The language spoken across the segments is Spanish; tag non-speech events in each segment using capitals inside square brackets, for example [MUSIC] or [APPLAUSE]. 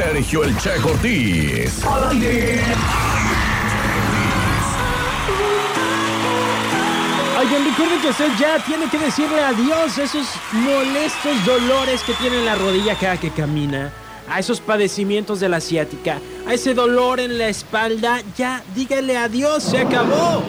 Sergio El Che Cortés. Oigan, recuerden que usted ya tiene que decirle adiós a esos molestos dolores que tiene en la rodilla cada que camina, a esos padecimientos de la asiática, a ese dolor en la espalda. Ya dígale adiós, se acabó.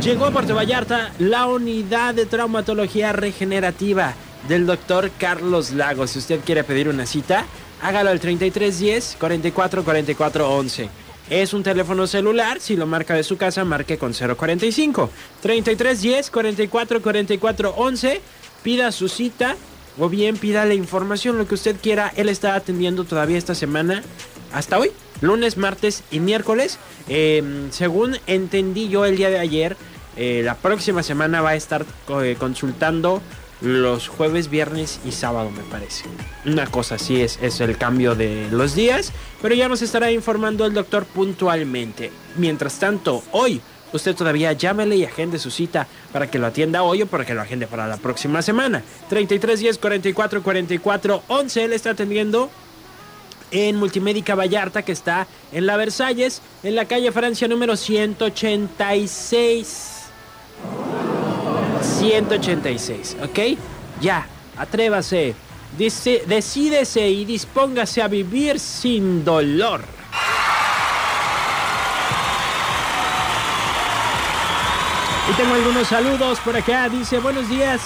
Llegó a Puerto Vallarta la unidad de traumatología regenerativa del doctor Carlos Lagos. Si usted quiere pedir una cita, hágalo al 3310 44 44 11. Es un teléfono celular, si lo marca de su casa, marque con 045 3310 44 44 11. Pida su cita o bien pida la información, lo que usted quiera. Él está atendiendo todavía esta semana, hasta hoy, lunes, martes y miércoles. Eh, según entendí yo el día de ayer, eh, la próxima semana va a estar eh, consultando los jueves, viernes y sábado, me parece. Una cosa así es, es el cambio de los días, pero ya nos estará informando el doctor puntualmente. Mientras tanto, hoy usted todavía llámele y agende su cita para que lo atienda hoy o para que lo agende para la próxima semana. 33 10 44 44 11 él está atendiendo en Multimédica Vallarta que está en la Versalles, en la calle Francia número 186. 186, ¿ok? Ya, atrévase, dice, decídese y dispóngase a vivir sin dolor. Y tengo algunos saludos por acá. Dice, buenos días.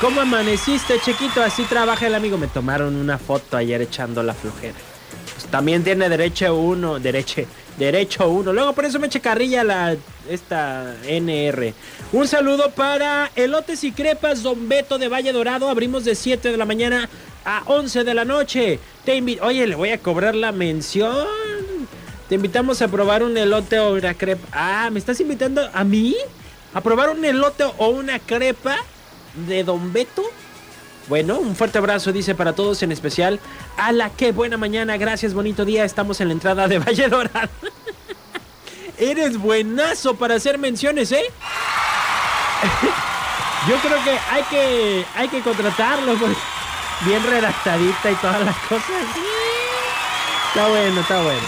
¿Cómo amaneciste, chiquito? Así trabaja el amigo. Me tomaron una foto ayer echando la flojera. Pues también tiene derecho uno, derecho, derecho uno. Luego por eso me eche carrilla la esta NR. Un saludo para Elotes y Crepas Don Beto de Valle Dorado. Abrimos de 7 de la mañana a 11 de la noche. Te invito, oye, le voy a cobrar la mención. Te invitamos a probar un elote o una crepa. Ah, ¿me estás invitando a mí? ¿A probar un elote o una crepa de Don Beto? Bueno, un fuerte abrazo, dice para todos, en especial a la que buena mañana. Gracias, bonito día. Estamos en la entrada de Valle Dorado. Eres buenazo para hacer menciones, ¿eh? [LAUGHS] Yo creo que hay que, hay que contratarlo. porque Bien redactadita y todas las cosas. Está bueno, está bueno.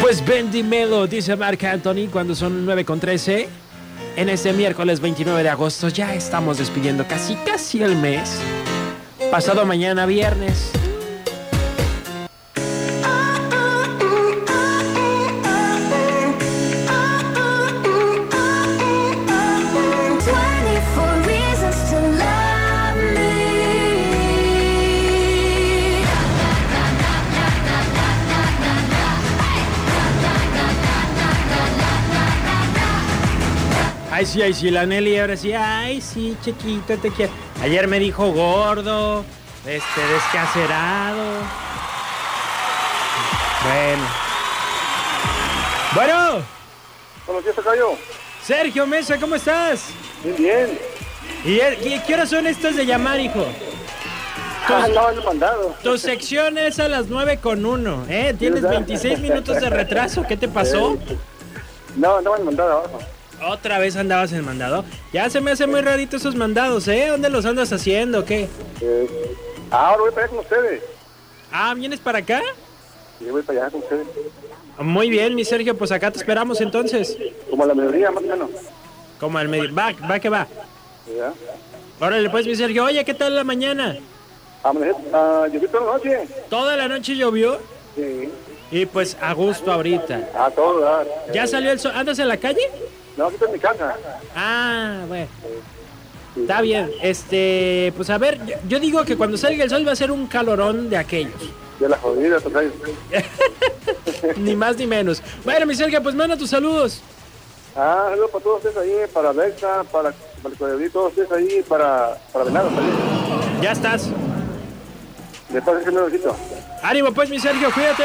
Pues ven dímelo, dice Marc Anthony cuando son 9 con 13. En este miércoles 29 de agosto ya estamos despidiendo casi casi el mes. Pasado mañana viernes. Sí, ay, sí, la Nelly ahora sí. Ay, sí, chiquito, te quiero. Ayer me dijo gordo, este, descacerado. Bueno. Bueno, Buenos días, Tocayo. Sergio Mesa, ¿cómo estás? Bien, bien. ¿Y, y qué horas son estas de llamar, hijo? Ah, no, lo mandado. Tu sección es a las 9 con 1, ¿eh? Tienes 26 minutos de retraso, ¿qué te pasó? [LAUGHS] No, no, el mandado abajo. Otra vez andabas en mandado. Ya se me hace muy rarito esos mandados, ¿eh? ¿Dónde los andas haciendo? ¿Qué? Eh, ahora voy para allá con ustedes. Ah, ¿vienes para acá? Yo voy para allá con ustedes. Muy bien, mi Sergio, pues acá te esperamos entonces. Como a la mediodía, más o menos. Como al medio. Va, va que va. ¿Ya? Órale, pues, mi Sergio. Oye, ¿qué tal la mañana? Ah, yo vi toda la noche. Toda la noche llovió Sí. y pues a gusto ahorita. A todo dar. ¿Ya salió el sol? ¿Andas en la calle? No, aquí en mi casa. Ah, bueno. Está bien. Este, pues a ver, yo, yo digo que cuando salga el sol va a ser un calorón de aquellos. De la jodida, Tocayo. [LAUGHS] ni más ni menos. Bueno, mi Sergio, pues manda tus saludos. Ah, saludos para todos ustedes ahí, para Bexa, para, para el Coyoví, todos ustedes ahí, para, para Venado también. Ya estás. Después de ese besito. Ánimo, pues, mi Sergio, cuídate.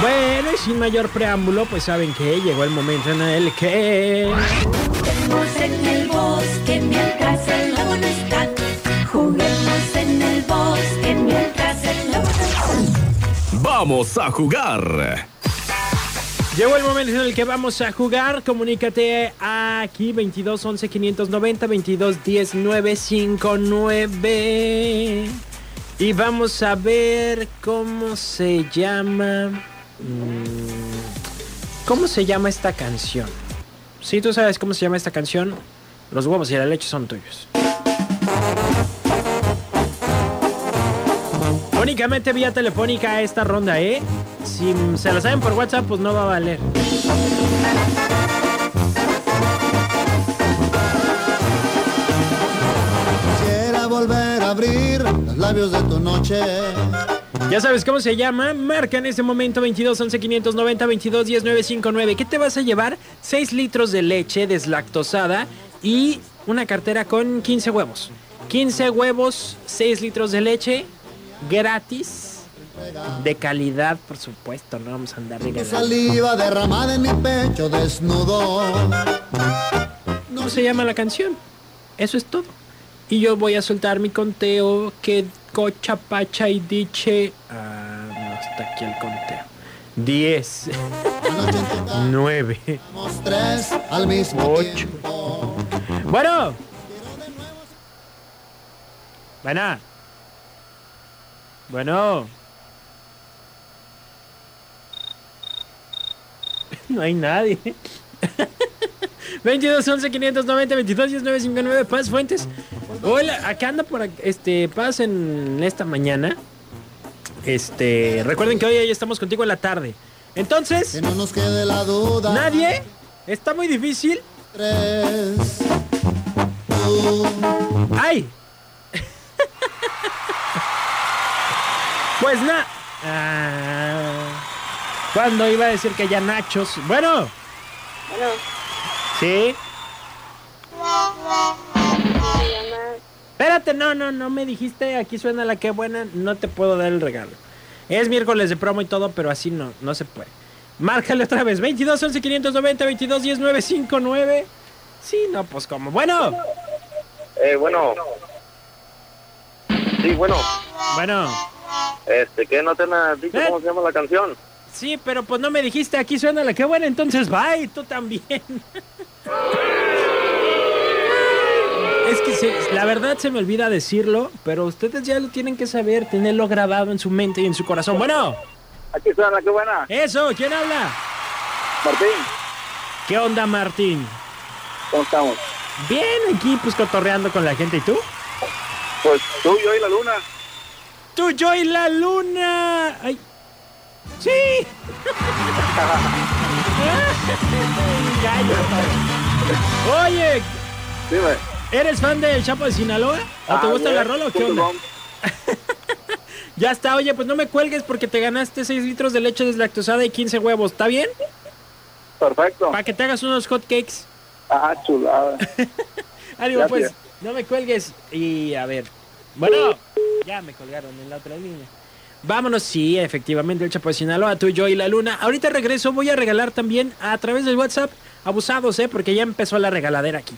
Bueno, y sin mayor preámbulo, pues saben que llegó el momento en el que... Juguemos en el bosque mientras el lobo no está. Juguemos en el bosque mientras el lobo no está. Vamos a jugar. Llegó el momento en el que vamos a jugar. Comunícate aquí 22 11 590 22 10 959. Y vamos a ver cómo se llama. Mm, ¿Cómo se llama esta canción? Si tú sabes cómo se llama esta canción, los huevos y la leche son tuyos. Únicamente vía telefónica esta ronda, ¿eh? Si se la saben por WhatsApp, pues no va a valer. Quisiera volver a abrir los labios de tu noche. Ya sabes cómo se llama. Marca en este momento 22 11 590 22 10 959. ¿Qué te vas a llevar? 6 litros de leche deslactosada y una cartera con 15 huevos. 15 huevos, 6 litros de leche gratis. De calidad, por supuesto. No vamos a andar regalando. saliva derramada en mi pecho desnudo. ¿Cómo se llama la canción? Eso es todo. Y yo voy a soltar mi conteo que cocha, pacha y diche. Ah, no está aquí el conteo. 10, Anoche en tu cama 9. éramos tres al mismo Ocho. tiempo. Bueno. Bueno. Bueno. [LAUGHS] No hay nadie. 22 11 590 22 10 959 Paz Fuentes. Hola, acá anda por este Paz en esta mañana. Este, recuerden que hoy ya estamos contigo en la tarde. Entonces, Que no nos quede la duda. nadie. Está muy difícil. Tres. ¡Ay! pues nada. Cuando iba a decir que ya nachos. Bueno. Bueno, Sí. Espérate, no, no, no me dijiste. Aquí suena la que buena. No te puedo dar el regalo. Es miércoles de promo y todo, pero así no, no se puede. Márcale otra vez. 22 11 590 22 10 959. Sí, no, pues como. Bueno. Eh, bueno. Sí, bueno. Bueno. Este, ¿qué no te han dicho ¿Eh? cómo se llama la canción? Sí, pero pues no me dijiste, aquí suena la que buena, entonces bye, tú también. [LAUGHS] Es que se- la verdad se me olvida decirlo, pero ustedes ya lo tienen que saber, tenerlo grabado en su mente y en su corazón. Bueno, Aquí suena, qué buena. eso, ¿quién habla? Martín, ¿Qué onda, Martín? ¿cómo estamos? Bien, aquí pues cotorreando con la gente, ¿y tú? Pues tú, yo y la luna. ¡Tú, yo y la luna! ¡Ay! ¡Sí! [LAUGHS] [LAUGHS] Oye, Dime. ¿Eres fan del Chapo de Sinaloa? ¿O te Ah, gusta la rola o qué onda? [LAUGHS] Ya está, oye, pues no me cuelgues porque te ganaste 6 litros de leche deslactosada y 15 huevos, ¿está bien? Perfecto. Para que te hagas unos hot cakes. Ah, chulada. [LAUGHS] Ánimo, pues, no me cuelgues. Y a ver. Bueno, ya me colgaron en la otra línea. Vámonos, sí, efectivamente, el Chapo de Sinaloa, tú, yo y la luna. Ahorita regreso, voy a regalar también a través del WhatsApp. Abusados, ¿eh? Porque ya empezó la regaladera aquí.